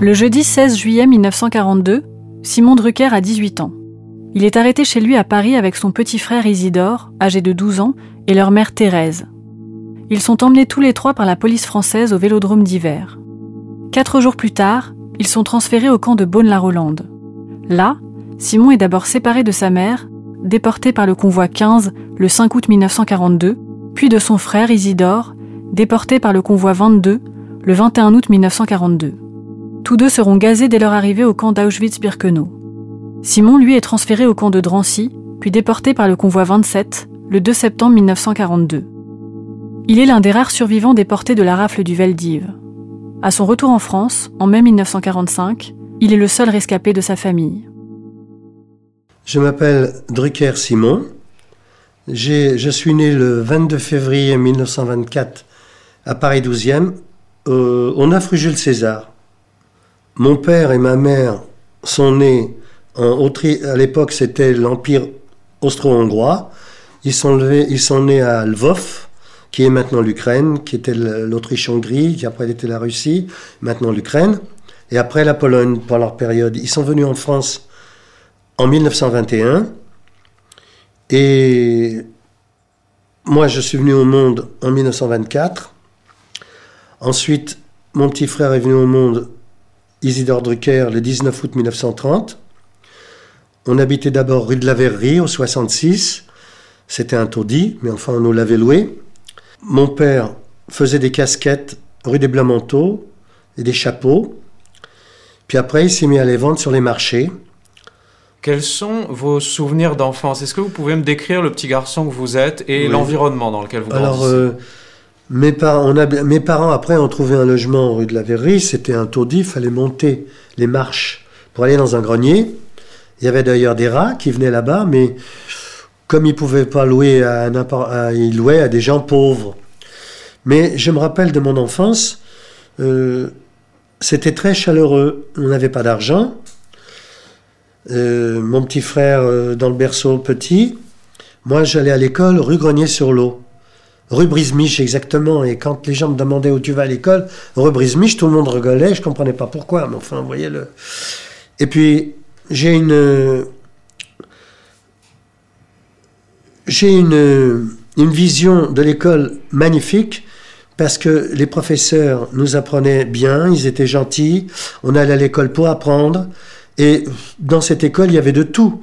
Le jeudi 16 juillet 1942, Simon Drucker a 18 ans. Il est arrêté chez lui à Paris avec son petit frère Isidore, âgé de 12 ans, et leur mère Thérèse. Ils sont emmenés tous les trois par la police française au vélodrome d'hiver. Quatre jours plus tard, ils sont transférés au camp de Beaune-la-Rolande. Là, Simon est d'abord séparé de sa mère, déporté par le convoi 15 le 5 août 1942, puis de son frère Isidore, déporté par le convoi 22 le 21 août 1942. Tous deux seront gazés dès leur arrivée au camp d'Auschwitz-Birkenau. Simon, lui, est transféré au camp de Drancy, puis déporté par le convoi 27 le 2 septembre 1942. Il est l'un des rares survivants déportés de la rafle du Veldiv. À son retour en France, en mai 1945, il est le seul rescapé de sa famille. Je m'appelle Drucker Simon. Je suis né le 22 février 1924 à Paris 12e, au 9 rue Jules César. Mon père et ma mère sont nés en Autriche. À l'époque, c'était l'Empire austro-hongrois. Ils sont, ils sont nés à Lvov, qui est maintenant l'Ukraine, qui était l'Autriche-Hongrie, qui après était la Russie, maintenant l'Ukraine. Et après la Pologne, pour leur période. Ils sont venus en France en 1921. Et moi, je suis venu au monde en 1924. Ensuite, mon petit frère est venu au monde Isidore Drucker le 19 août 1930. On habitait d'abord rue de la Verrerie au 66. C'était un taudis, mais enfin on nous l'avait loué. Mon père faisait des casquettes rue des Blancs-Manteaux et des chapeaux. Puis après, il s'est mis à les vendre sur les marchés. Quels sont vos souvenirs d'enfance? Est-ce que vous pouvez me décrire le petit garçon que vous êtes et l'environnement dans lequel vous Alors, euh, mes, parents, après, ont trouvé un logement rue de la Verrerie. C'était un taudis. Il fallait monter les marches pour aller dans un grenier. Il y avait d'ailleurs des rats qui venaient là-bas, mais comme ils ne pouvaient pas louer à ils louaient à des gens pauvres. Mais je me rappelle de mon enfance, euh, c'était très chaleureux. On n'avait pas d'argent. Euh, mon petit frère euh, dans le berceau petit. Moi, j'allais à l'école rue Grenier-sur-l'Eau rue Brismiche exactement. Et quand les gens me demandaient où tu vas à l'école, rue Brismiche, tout le monde rigolait. Je comprenais pas pourquoi, mais enfin, vous voyez le. Et puis j'ai une j'ai une une vision de l'école magnifique parce que les professeurs nous apprenaient bien, ils étaient gentils, on allait à l'école pour apprendre, et dans cette école, il y avait de tout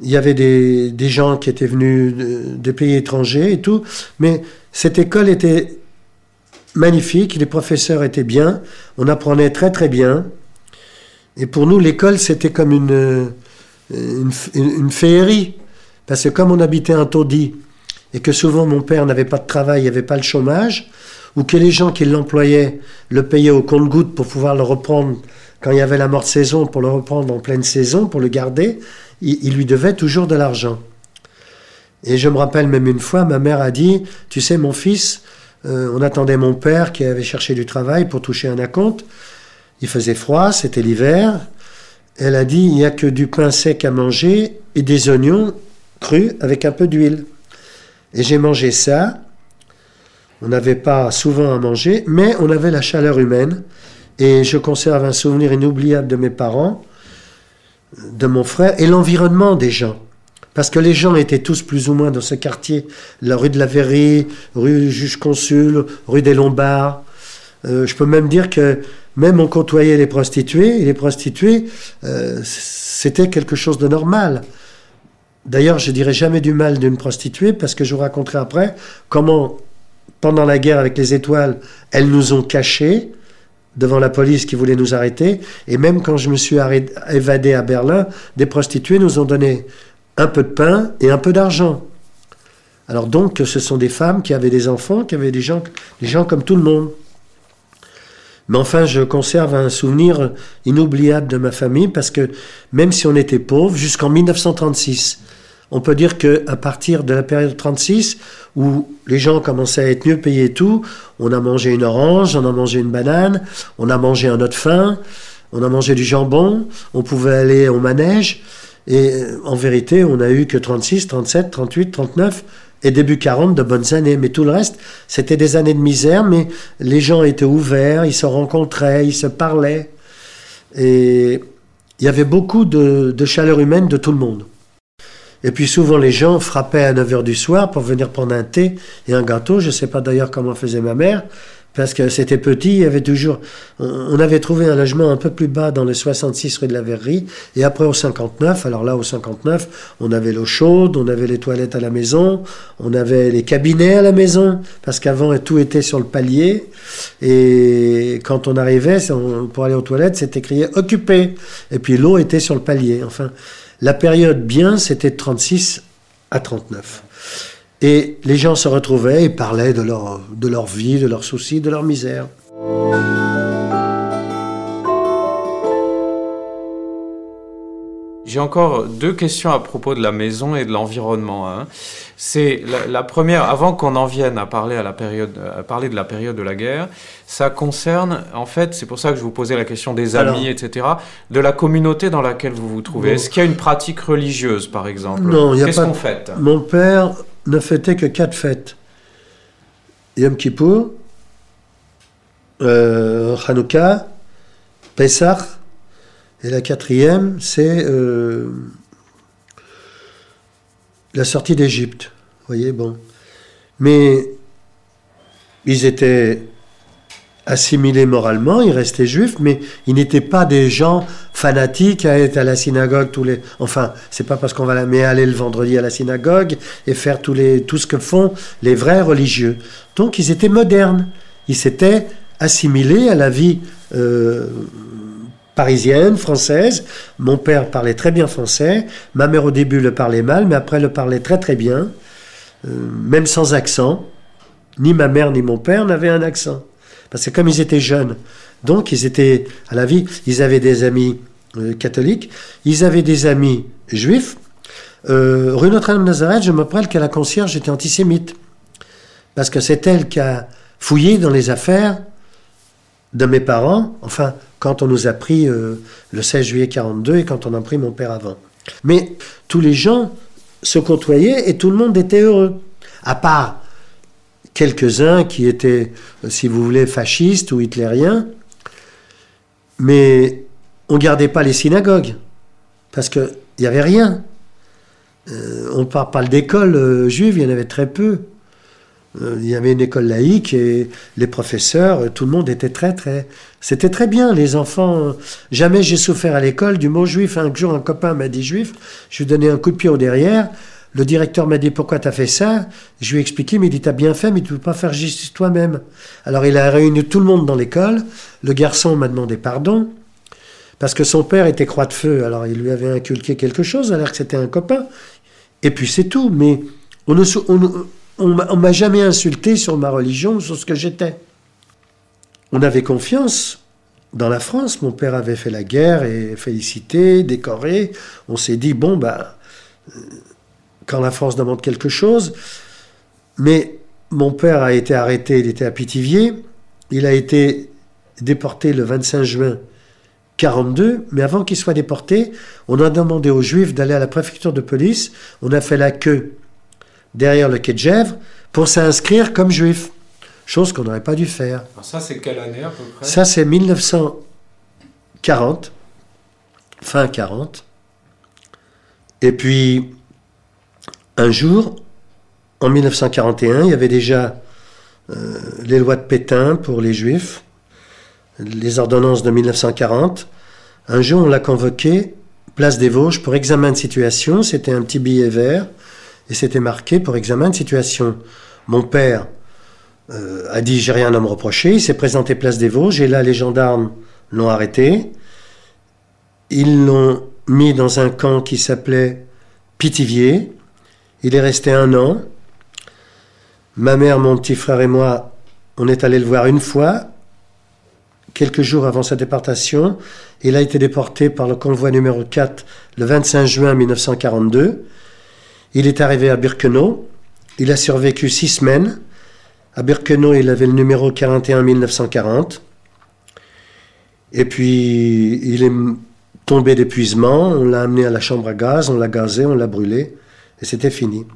il y avait des, gens qui étaient venus de, pays étrangers et tout, mais cette école était magnifique, les professeurs étaient bien, on apprenait très très bien. Et pour nous, l'école, c'était comme une, une, une, féerie. Parce que comme on habitait un taudis, et que souvent mon père n'avait pas de travail, il n'y avait pas le chômage, ou que les gens qui l'employaient le payaient au compte-goutte pour pouvoir le reprendre quand il y avait la morte saison, pour le reprendre en pleine saison, pour le garder, il, lui devait toujours de l'argent. Et je me rappelle même une fois, ma mère a dit, tu sais mon fils, Euh, on attendait mon père qui avait cherché du travail pour toucher un acompte. Il faisait froid, c'était l'hiver. Elle a dit, il n'y a que du pain sec à manger et des oignons crus avec un peu d'huile. Et j'ai mangé ça. On n'avait pas souvent à manger, mais on avait la chaleur humaine. Et je conserve un souvenir inoubliable de mes parents, de mon frère et l'environnement des gens. Parce que les gens étaient tous plus ou moins dans ce quartier, la rue de la Verrerie, rue du juge-consul, rue des Lombards. Euh, je peux même dire que même on côtoyait les prostituées, et les prostituées, euh, c'était quelque chose de normal. D'ailleurs, je dirais jamais du mal d'une prostituée, parce que je vous raconterai après comment, pendant la guerre avec les étoiles, elles nous ont cachés devant la police qui voulait nous arrêter. Et même quand je me suis évadé à Berlin, des prostituées nous ont donné un peu de pain et un peu d'argent. Alors donc, ce sont des femmes qui avaient des enfants, qui avaient des gens, des gens comme tout le monde. Mais enfin, je conserve un souvenir inoubliable de ma famille parce que même si on était pauvre, jusqu'en 1936, on peut dire que à partir de la période 36, où les gens commençaient à être mieux payés et tout, on a mangé une orange, on a mangé une banane, on a mangé un autre faim, on a mangé du jambon, on pouvait aller au manège. Et euh, en vérité, on n'a eu que 36, 37, 38, 39 et début 40 de bonnes années. Mais tout le reste, c'était des années de misère, mais les gens étaient ouverts, ils se rencontraient, ils se parlaient. Et il y avait beaucoup de, de chaleur humaine de tout le monde. Et puis souvent les gens frappaient à 9h du soir pour venir prendre un thé et un gâteau. Je ne sais pas d'ailleurs comment faisait ma mère parce que c'était petit, il y avait toujours... On avait trouvé un logement un peu plus bas dans le 66 rue de la Verrerie, et après au 59, alors là au 59, on avait l'eau chaude, on avait les toilettes à la maison, on avait les cabinets à la maison, parce qu'avant tout était sur le palier, et quand on arrivait pour aller aux toilettes, c'était écrit « occupé », et puis l'eau était sur le palier. Enfin, la période bien, c'était de 36 à 39. Et les gens se retrouvaient et parlaient de leur, de leur vie, de leurs soucis, de leur misère. J'ai encore deux questions à propos de la maison et de l'environnement. Hein. C'est la, première, avant qu'on en vienne à parler, à, la période, à parler de la période de la guerre, ça concerne, en fait, c'est pour ça que je vous posais la question des amis, etc., de la communauté dans laquelle vous vous trouvez. Est-ce qu'il y a une pratique religieuse, par exemple? Non, il n'y a Qu'est-ce qu'on fait? Mon père ne fêtait que quatre fêtes. Yom Kippour, euh, Hanouka, Pesach, et la quatrième, c'est euh, la sortie d'Égypte. Voyez, bon. Mais ils étaient assimilés moralement, ils restaient juifs, mais ils n'étaient pas des gens fanatiques à être à la synagogue tous les. Enfin, c'est pas parce qu'on va la... mais aller le vendredi à la synagogue et faire tous les... tout ce que font les vrais religieux. Donc ils étaient modernes, ils s'étaient assimilés à la vie euh, parisienne, française. Mon père parlait très bien français, ma mère au début le parlait mal, mais après le parlait très très bien, euh, même sans accent. Ni ma mère ni mon père n'avaient un accent. Parce que comme ils étaient jeunes, donc ils étaient à la vie, ils avaient des amis euh, catholiques, ils avaient des amis juifs. Euh, rue Notre-Dame-Nazareth, je me rappelle que la concierge était antisémite. Parce que c'est elle qui a fouillé dans les affaires de mes parents, enfin, quand on nous a pris euh, le 16 juillet 42 et quand on a pris mon père avant. Mais tous les gens se côtoyaient et tout le monde était heureux. À part quelques-uns qui étaient, si vous voulez, fascistes ou hitlériens, mais on gardait pas les synagogues, parce qu'il n'y avait rien. Euh, on ne parle pas d'école euh, juive, il y en avait très peu. Euh, il y avait une école laïque et les professeurs, tout le monde était très, très. C'était très bien, les enfants. Jamais j'ai souffert à l'école du mot juif. Un jour, un copain m'a dit juif, je lui ai donné un coup de pied au derrière. Le directeur m'a dit pourquoi tu as fait ça? Je lui ai expliqué, mais il dit t'as bien fait, mais tu peux pas faire justice toi-même. Alors il a réuni tout le monde dans l'école. Le garçon m'a demandé pardon parce que son père était croix de feu. Alors il lui avait inculqué quelque chose alors que c'était un copain. Et puis c'est tout. Mais on ne m'a jamais insulté sur ma religion, sur ce que j'étais. On avait confiance dans la France. Mon père avait fait la guerre et félicité, décoré. On s'est dit bon bah quand la France demande quelque chose. Mais mon père a été arrêté, il était à Pithiviers. Il a été déporté le 25 juin 42, mais avant qu'il soit déporté, on a demandé aux Juifs d'aller à la préfecture de police. On a fait la queue derrière le quai de Gèvres pour s'inscrire comme juif, chose qu'on n'aurait pas dû faire. Alors ça, c'est quelle année à peu près? Ça, c'est 1940, fin 40. Et puis, un jour, en 1941, il y avait déjà euh, les lois de Pétain pour les Juifs, les ordonnances de 1940. Un jour, on l'a convoqué, place des Vosges, pour examen de situation. C'était un petit billet vert et c'était marqué pour examen de situation. Mon père euh, a dit j'ai rien à me reprocher. Il s'est présenté place des Vosges et là, les gendarmes l'ont arrêté. Ils l'ont mis dans un camp qui s'appelait Pithiviers. Il est resté un an. Ma mère, mon petit frère et moi, on est allé le voir une fois, quelques jours avant sa déportation. Il a été déporté par le convoi numéro 4 le 25 juin 1942. Il est arrivé à Birkenau. Il a survécu six semaines. À Birkenau, il avait le numéro 41 1940. Et puis, il est tombé d'épuisement. On l'a amené à la chambre à gaz, on l'a gazé, on l'a brûlé. Et c'était fini.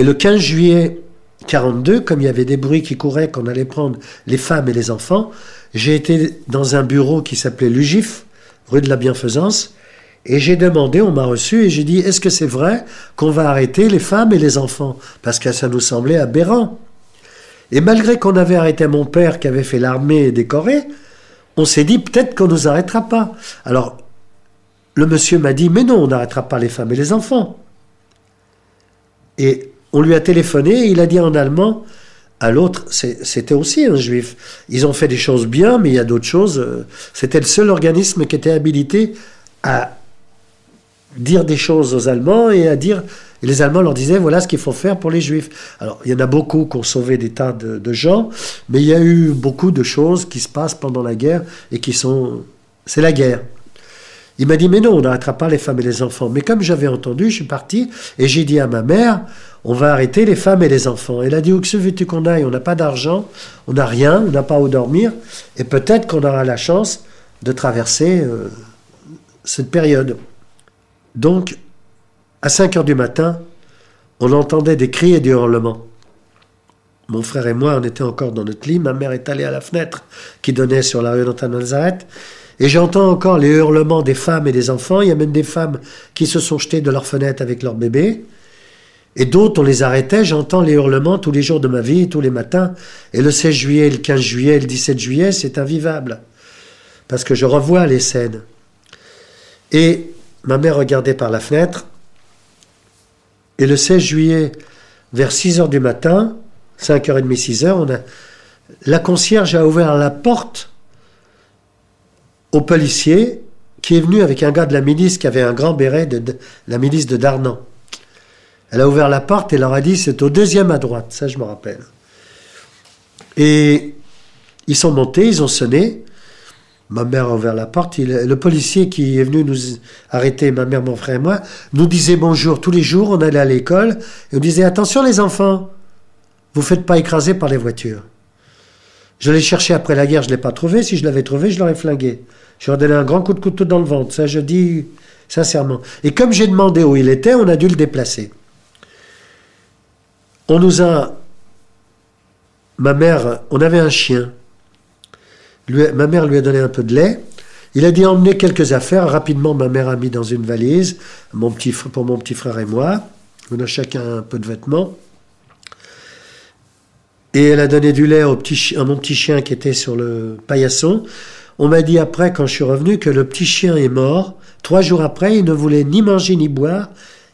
Et le 15 juillet 42, comme il y avait des bruits qui couraient qu'on allait prendre les femmes et les enfants, j'ai été dans un bureau qui s'appelait l'UGIF, rue de la Bienfaisance, et j'ai demandé, on m'a reçu, et j'ai dit, est-ce que c'est vrai qu'on va arrêter les femmes et les enfants? Parce que ça nous semblait aberrant. Et malgré qu'on avait arrêté mon père qui avait fait l'armée décorée, on s'est dit, peut-être qu'on ne nous arrêtera pas. Alors, le monsieur m'a dit, mais non, on n'arrêtera pas les femmes et les enfants. Et on lui a téléphoné et il a dit en allemand à l'autre, c'était aussi un juif. Ils ont fait des choses bien, mais il y a d'autres choses. Euh, c'était le seul organisme qui était habilité à dire des choses aux Allemands et à dire. Les Allemands leur disaient voilà ce qu'il faut faire pour les Juifs. Alors, il y en a beaucoup qui ont sauvé des tas de, gens, mais il y a eu beaucoup de choses qui se passent pendant la guerre et qui sont. C'est la guerre. Il m'a dit mais non, on n'arrêtera pas les femmes et les enfants. Mais comme j'avais entendu, je suis parti et j'ai dit à ma mère on va arrêter les femmes et les enfants. Elle a dit, où que veux-tu qu'on aille? On n'a pas d'argent, on n'a rien, on n'a pas où dormir, et peut-être qu'on aura la chance de traverser euh, cette période. Donc, à 5 heures du matin, on entendait des cris et des hurlements. Mon frère et moi, on était encore dans notre lit. Ma mère est allée à la fenêtre qui donnait sur la rue d'Antan-Nazareth. Et j'entends encore les hurlements des femmes et des enfants. Il y a même des femmes qui se sont jetées de leur fenêtre avec leur bébé. Et d'autres, on les arrêtait, j'entends les hurlements tous les jours de ma vie, tous les matins. Et le 16 juillet, le 15 juillet, le 17 juillet, c'est invivable. Parce que je revois les scènes. Et ma mère regardait par la fenêtre. Et le 16 juillet, vers 6 heures du matin, 5h30, 6 heures, on a, la concierge a ouvert la porte au policier qui est venu avec un gars de la milice qui avait un grand béret de la milice de Darnan. Elle a ouvert la porte et leur a dit c'est au deuxième à droite, ça je me rappelle. Et ils sont montés, ils ont sonné. Ma mère a ouvert la porte. le policier qui est venu nous arrêter, ma mère, mon frère et moi, nous disait bonjour tous les jours. On allait à l'école et on disait attention les enfants, vous faites pas écraser par les voitures. Je l'ai cherché après la guerre, je l'ai pas trouvé. Si je l'avais trouvé, je l'aurais flingué. Je ai donné un grand coup de couteau dans le ventre. Ça, je dis sincèrement. Et comme j'ai demandé où il était, on a dû le déplacer. On nous a. Ma mère, on avait un chien. ma mère lui a donné un peu de lait. Il a dit emmener quelques affaires. Rapidement, ma mère a mis dans une valise mon petit, pour mon petit frère et moi. On a chacun un peu de vêtements. Et elle a donné du lait à mon petit chien qui était sur le paillasson. On m'a dit après, quand je suis revenu, que le petit chien est mort. Trois jours après, il ne voulait ni manger ni boire.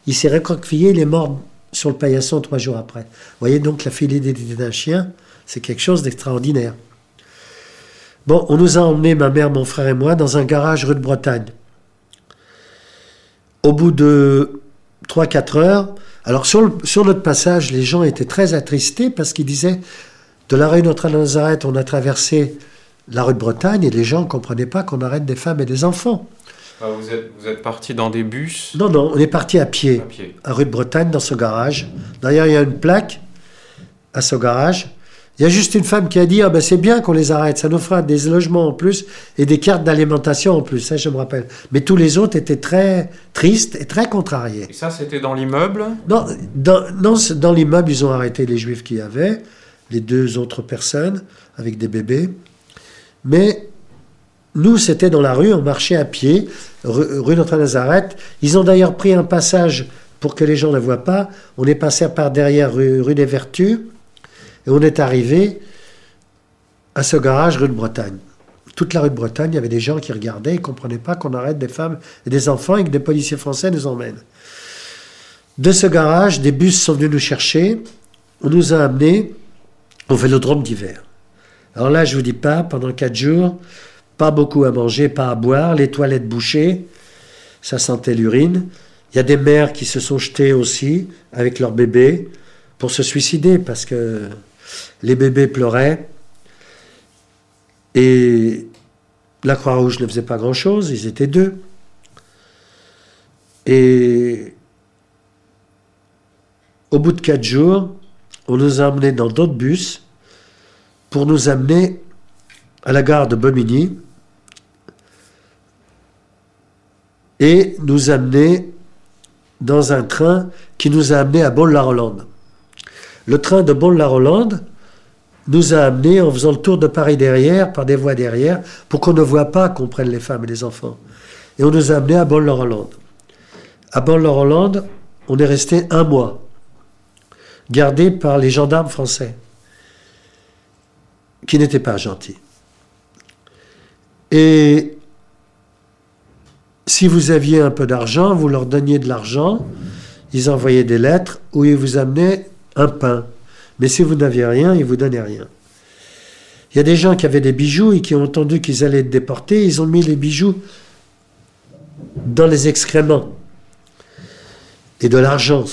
Il s'est recroquevillé, il est mort sur le paillasson trois jours après. Vous voyez donc la fidélité d'un chien, c'est quelque chose d'extraordinaire. Bon, on nous a emmenés, ma mère, mon frère et moi, dans un garage rue de Bretagne. Au bout de 3-4 heures, alors sur, sur, notre passage, les gens étaient très attristés parce qu'ils disaient De la rue Notre-Nazareth, on a traversé la rue de Bretagne et les gens ne comprenaient pas qu'on arrête des femmes et des enfants. Ah, vous êtes, vous êtes parti dans des bus? Non, non, on est parti à pied, À pied. à rue de Bretagne, dans ce garage. D'ailleurs, il y a une plaque à ce garage. Il y a juste une femme qui a dit ah ben c'est bien qu'on les arrête, ça nous fera des logements en plus et des cartes d'alimentation en plus, ça je me rappelle. Mais tous les autres étaient très tristes et très contrariés. Et ça, c'était dans l'immeuble? Non, dans, non, dans l'immeuble, ils ont arrêté les juifs qu'il y avait, les deux autres personnes avec des bébés. Mais nous, c'était dans la rue, on marchait à pied, rue, Notre-Nazareth. Ils ont d'ailleurs pris un passage pour que les gens ne voient pas. On est passé par derrière rue, des Vertus et on est arrivé à ce garage rue de Bretagne. Toute la rue de Bretagne, il y avait des gens qui regardaient, ils ne comprenaient pas qu'on arrête des femmes et des enfants et que des policiers français nous emmènent. De ce garage, des bus sont venus nous chercher. On nous a amenés au vélodrome d'hiver. Alors là, je vous dis pas, pendant quatre jours, pas beaucoup à manger, pas à boire, les toilettes bouchées, ça sentait l'urine. Il y a des mères qui se sont jetées aussi avec leurs bébés pour se suicider parce que les bébés pleuraient. Et la Croix-Rouge ne faisait pas grand-chose, ils étaient deux. Et au bout de quatre jours, on nous a emmenés dans d'autres bus pour nous amener à la gare de Bobigny et nous amener dans un train qui nous a amenés à Bol-la-Rolande. Le train de Bol-la-Rolande nous a amenés en faisant le tour de Paris derrière, par des voies derrière, pour qu'on ne voit pas qu'on prenne les femmes et les enfants. Et on nous a amenés à Bol-la-Rolande. À Bol-la-Rolande, on est resté un mois, gardé par les gendarmes français, qui n'étaient pas gentils. Et si vous aviez un peu d'argent, vous leur donniez de l'argent, ils envoyaient des lettres où ils vous amenaient un pain. Mais si vous n'aviez rien, ils vous donnaient rien. Il y a des gens qui avaient des bijoux et qui ont entendu qu'ils allaient être déportés, ils ont mis les bijoux dans les excréments et de l'argent.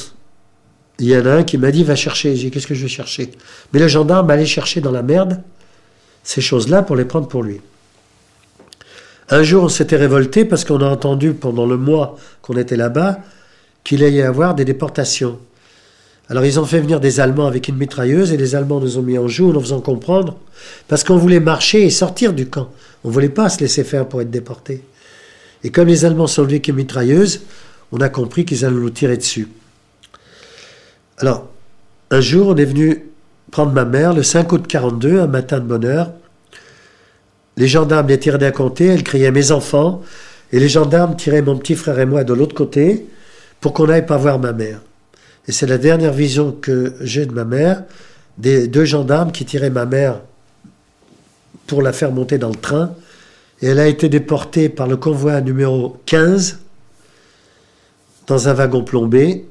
Il y en a un qui m'a dit va chercher. J'ai dit qu'est-ce que je vais chercher? Mais le gendarme allait chercher dans la merde ces choses-là pour les prendre pour lui. Un jour, on s'était révolté parce qu'on a entendu pendant le mois qu'on était là-bas qu'il allait y avoir des déportations. Alors ils ont fait venir des Allemands avec une mitrailleuse et les Allemands nous ont mis en joue en nous faisant comprendre parce qu'on voulait marcher et sortir du camp. On ne voulait pas se laisser faire pour être déportés. Et comme les Allemands sont venus avec une mitrailleuse, on a compris qu'ils allaient nous tirer dessus. Alors, un jour, on est venu prendre ma mère le 5 août 42, un matin de bonne heure. Les gendarmes les tiraient d'un côté, elle criait mes enfants, et les gendarmes tiraient mon petit frère et moi de l'autre côté pour qu'on n'aille pas voir ma mère. Et c'est la dernière vision que j'ai de ma mère, des deux gendarmes qui tiraient ma mère pour la faire monter dans le train. Et elle a été déportée par le convoi numéro 15 dans un wagon plombé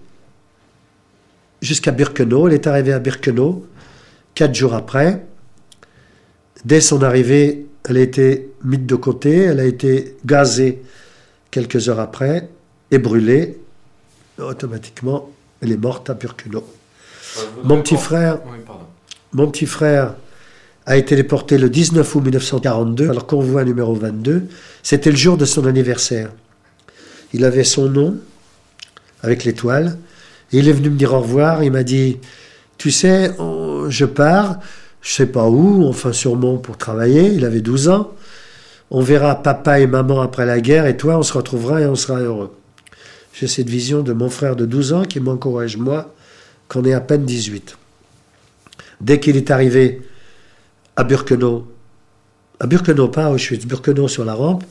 jusqu'à Birkenau. Elle est arrivée à Birkenau quatre jours après. Dès son arrivée, elle a été mise de côté, elle a été gazée quelques heures après et brûlée. Automatiquement, elle est morte à Birkenau. Mon petit frère, Oui, mon petit frère a été déporté le 19 août 1942, alors convoi numéro 22. C'était le jour de son anniversaire. Il avait son nom avec l'étoile. Il est venu me dire au revoir. Il m'a dit Tu sais, on- je pars, je sais pas où, enfin sûrement pour travailler. Il avait 12 ans. On verra papa et maman après la guerre, et toi, on se retrouvera et on sera heureux. J'ai cette vision de mon frère de 12 ans qui m'encourage, moi, qu'on est à peine 18. Dès qu'il est arrivé à Birkenau, à Birkenau, pas à Auschwitz, Birkenau sur la rampe,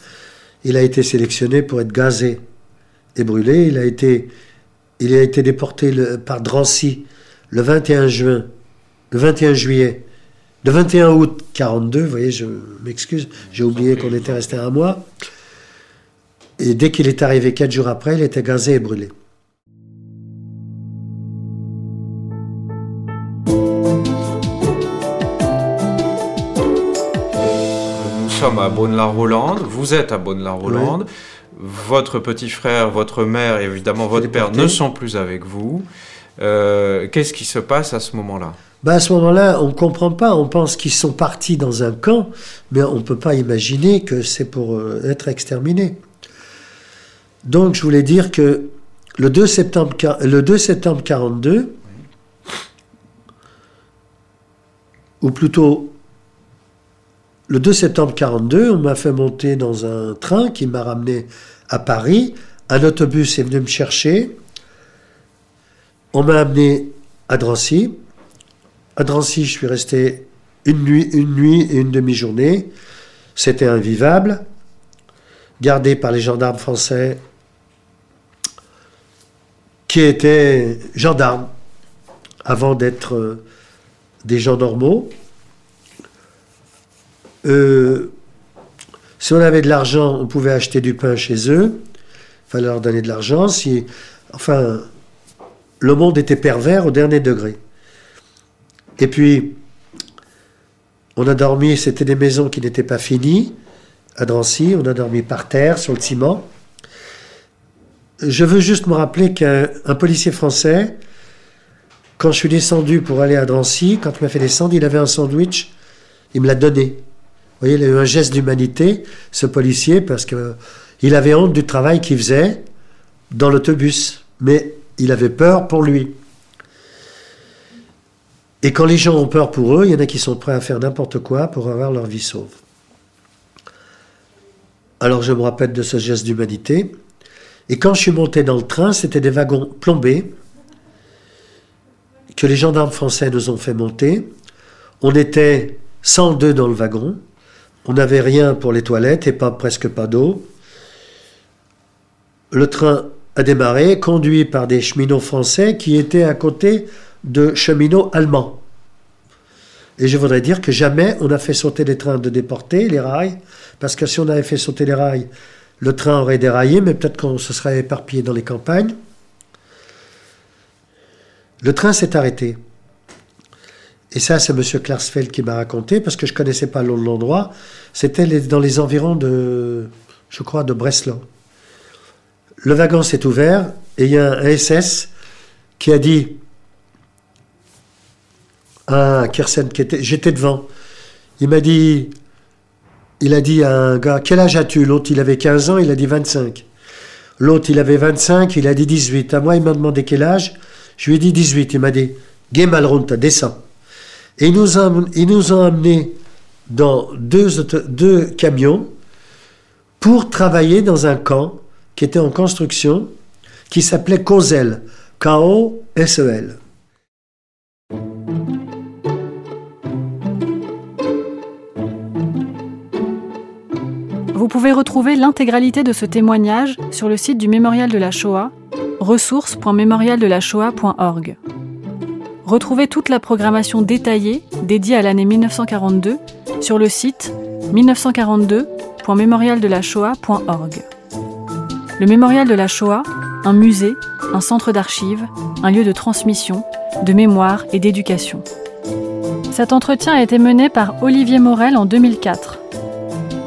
il a été sélectionné pour être gazé et brûlé. Il a été, il a été déporté le- par Drancy le 21 juin, le 21 juillet, le 21 août 42. Vous voyez, je m'excuse, j'ai oublié qu'on était resté un mois. Et dès qu'il est arrivé quatre jours après, il était gazé et brûlé. Nous sommes à Bonne-la-Rolande, vous êtes à Bonne-la-Rolande, votre petit frère, votre mère et évidemment votre père ne sont plus avec vous. Euh, Qu'est-ce qui se passe à ce moment-là? Ben à ce moment-là, on ne comprend pas. On pense qu'ils sont partis dans un camp, mais on ne peut pas imaginer que c'est pour euh, être exterminés. Donc, je voulais dire que le 2 septembre, le 2 septembre 42, ou plutôt le 2 septembre 42, on m'a fait monter dans un train qui m'a ramené à Paris. Un autobus est venu me chercher. On m'a amené à Drancy. À Drancy, je suis resté une nuit, et une demi-journée. C'était invivable. Gardé par les gendarmes français qui étaient gendarmes avant d'être euh, des gens normaux. Euh, si on avait de l'argent, on pouvait acheter du pain chez eux. Il fallait leur donner de l'argent. Si, enfin, le monde était pervers au dernier degré. Et puis, on a dormi, c'était des maisons qui n'étaient pas finies, à Drancy, on a dormi par terre, sur le ciment. Je veux juste me rappeler qu'un policier français, quand je suis descendu pour aller à Drancy, quand il m'a fait descendre, il avait un sandwich, il me l'a donné. Vous voyez, il a eu un geste d'humanité, ce policier, parce qu'il avait honte du travail qu'il faisait dans l'autobus. Mais il avait peur pour lui. Et quand les gens ont peur pour eux, il y en a qui sont prêts à faire n'importe quoi pour avoir leur vie sauve. Alors je me rappelle de ce geste d'humanité. Et quand je suis monté dans le train, c'était des wagons plombés que les gendarmes français nous ont fait monter. On était 102 dans le wagon. On n'avait rien pour les toilettes et pas, presque pas d'eau. Le train a démarré, conduit par des cheminots français qui étaient à côté de cheminots allemands. Et je voudrais dire que jamais on a fait sauter les trains de déportés, les rails, parce que si on avait fait sauter les rails, le train aurait déraillé, mais peut-être qu'on se serait éparpillé dans les campagnes. Le train s'est arrêté. Et ça, c'est M. Klarsfeld qui m'a raconté, parce que je ne connaissais pas l'endroit. C'était dans les environs de, je crois, de Breslau le wagon s'est ouvert et il y a un SS qui a dit à Kersen, qui j'étais devant, il m'a dit, il a dit à un gars, quel âge as-tu? L'autre, il avait 15 ans, il a dit 25. L'autre, il avait 25, il a dit 18. À moi, il m'a demandé quel âge. Je lui ai dit 18. Il m'a dit, Gemalrunta, descends. Et ils nous ont, ils amenés dans deux camions pour travailler dans un camp qui était en construction, qui s'appelait Kozel, K-O-S-E-L. Vous pouvez retrouver l'intégralité de ce témoignage sur le site du Mémorial de la Shoah, ressources.mémorialdelaShoah.org. Retrouvez toute la programmation détaillée dédiée à l'année 1942 sur le site 1942.mémorialdelashoah.org. Le mémorial de la Shoah, un musée, un centre d'archives, un lieu de transmission, de mémoire et d'éducation. Cet entretien a été mené par Olivier Morel en 2004.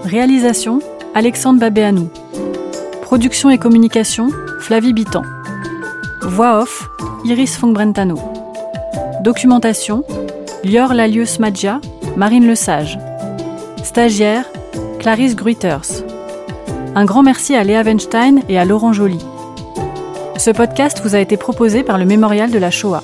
Réalisation Alexandre Babéanou. Production et communication Flavie Bitan. Voix off Iris Fongbrentano. Documentation Lior Lalius Madja, Marine Lesage. Stagiaire Clarisse Gruiters. Un grand merci à Léa Weinstein et à Laurent Joly. Ce podcast vous a été proposé par le Mémorial de la Shoah.